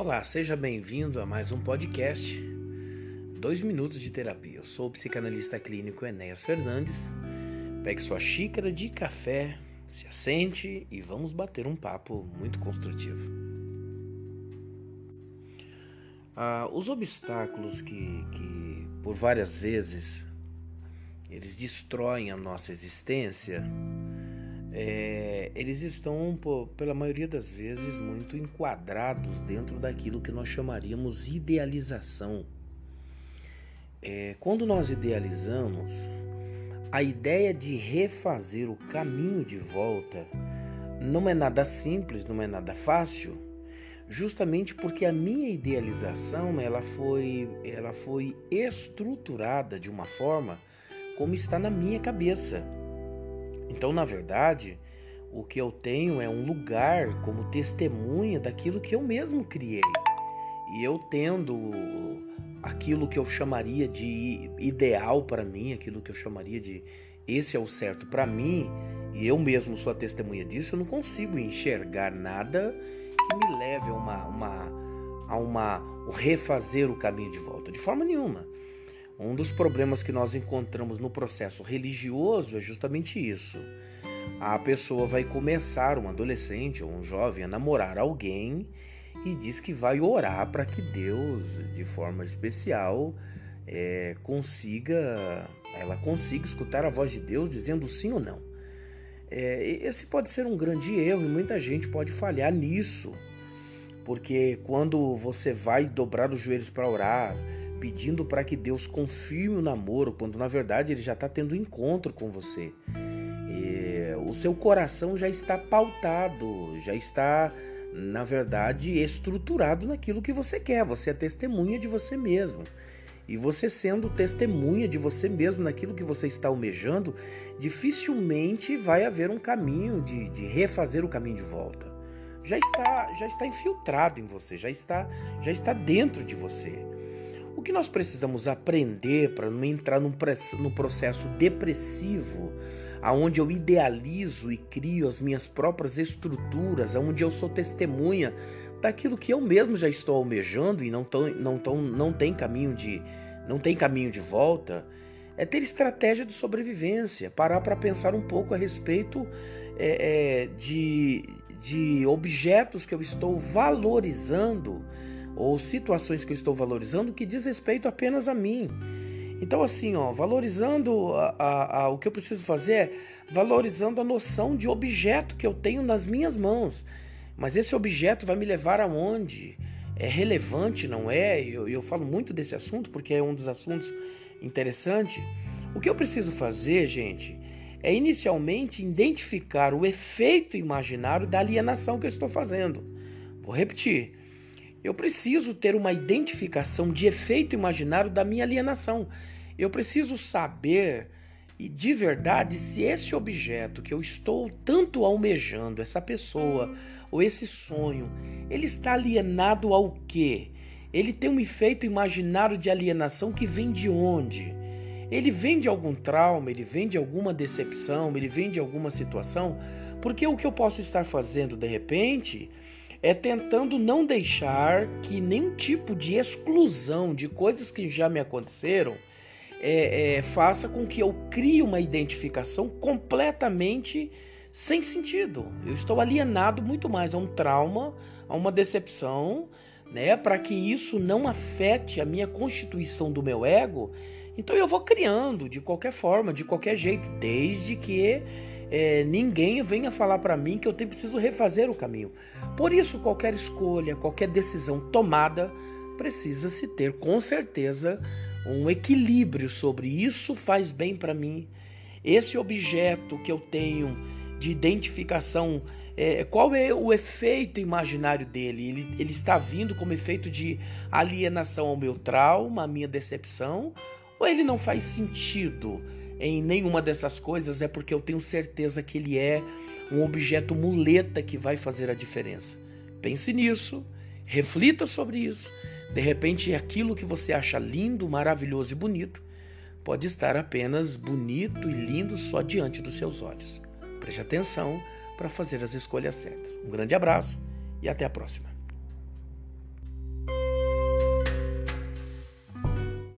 Olá, seja bem-vindo a mais um podcast Dois Minutos de Terapia. Eu sou o psicanalista clínico Enéas Fernandes. Pegue sua xícara de café, se assente e vamos bater um papo muito construtivo. Ah, os obstáculos que, que, por várias vezes, eles destroem a nossa existência é, eles estão, pela maioria das vezes, muito enquadrados dentro daquilo que nós chamaríamos idealização. É, quando nós idealizamos, a ideia de refazer o caminho de volta não é nada simples, não é nada fácil, justamente porque a minha idealização ela foi, ela foi estruturada de uma forma como está na minha cabeça. Então, na verdade, o que eu tenho é um lugar como testemunha daquilo que eu mesmo criei. E eu tendo aquilo que eu chamaria de ideal para mim, aquilo que eu chamaria de esse é o certo para mim, e eu mesmo sou a testemunha disso, eu não consigo enxergar nada que me leve a uma, uma a uma refazer o caminho de volta, de forma nenhuma. Um dos problemas que nós encontramos no processo religioso é justamente isso. A pessoa vai começar, um adolescente ou um jovem, a namorar alguém e diz que vai orar para que Deus, de forma especial, é, consiga, ela consiga escutar a voz de Deus dizendo sim ou não. É, esse pode ser um grande erro e muita gente pode falhar nisso, porque quando você vai dobrar os joelhos para orar, pedindo para que Deus confirme o namoro, quando na verdade ele já está tendo encontro com você. E o seu coração já está pautado, já está, na verdade, estruturado naquilo que você quer. Você é testemunha de você mesmo. E você sendo testemunha de você mesmo naquilo que você está almejando, dificilmente vai haver um caminho de, de refazer o caminho de volta. Já está, já está infiltrado em você, já está, já está dentro de você. O que nós precisamos aprender para não entrar num, num processo depressivo, aonde eu idealizo e crio as minhas próprias estruturas, aonde eu sou testemunha daquilo que eu mesmo já estou almejando e não, tão, não, tão, não tem caminho de não tem caminho de volta, é ter estratégia de sobrevivência, parar para pensar um pouco a respeito é, é, de, de objetos que eu estou valorizando ou situações que eu estou valorizando que diz respeito apenas a mim. Então, assim, ó, valorizando a, a, a, o que eu preciso fazer é valorizando a noção de objeto que eu tenho nas minhas mãos. Mas esse objeto vai me levar aonde? É relevante, não é? Eu, eu falo muito desse assunto porque é um dos assuntos interessantes. O que eu preciso fazer, gente, é inicialmente identificar o efeito imaginário da alienação que eu estou fazendo. Vou repetir. Eu preciso ter uma identificação de efeito imaginário da minha alienação. Eu preciso saber e de verdade se esse objeto que eu estou tanto almejando, essa pessoa ou esse sonho, ele está alienado ao quê? Ele tem um efeito imaginário de alienação que vem de onde? Ele vem de algum trauma, ele vem de alguma decepção, ele vem de alguma situação? Porque o que eu posso estar fazendo de repente é tentando não deixar que nenhum tipo de exclusão de coisas que já me aconteceram é, é, faça com que eu crie uma identificação completamente sem sentido. Eu estou alienado muito mais a um trauma, a uma decepção, né, para que isso não afete a minha constituição do meu ego. Então eu vou criando de qualquer forma, de qualquer jeito, desde que é, ninguém venha falar para mim que eu tenho, preciso refazer o caminho. Por isso, qualquer escolha, qualquer decisão tomada, precisa se ter com certeza um equilíbrio sobre isso faz bem para mim. Esse objeto que eu tenho de identificação, é, qual é o efeito imaginário dele? Ele, ele está vindo como efeito de alienação ao meu trauma, à minha decepção, ou ele não faz sentido? Em nenhuma dessas coisas é porque eu tenho certeza que ele é um objeto muleta que vai fazer a diferença. Pense nisso, reflita sobre isso. De repente, aquilo que você acha lindo, maravilhoso e bonito pode estar apenas bonito e lindo só diante dos seus olhos. Preste atenção para fazer as escolhas certas. Um grande abraço e até a próxima.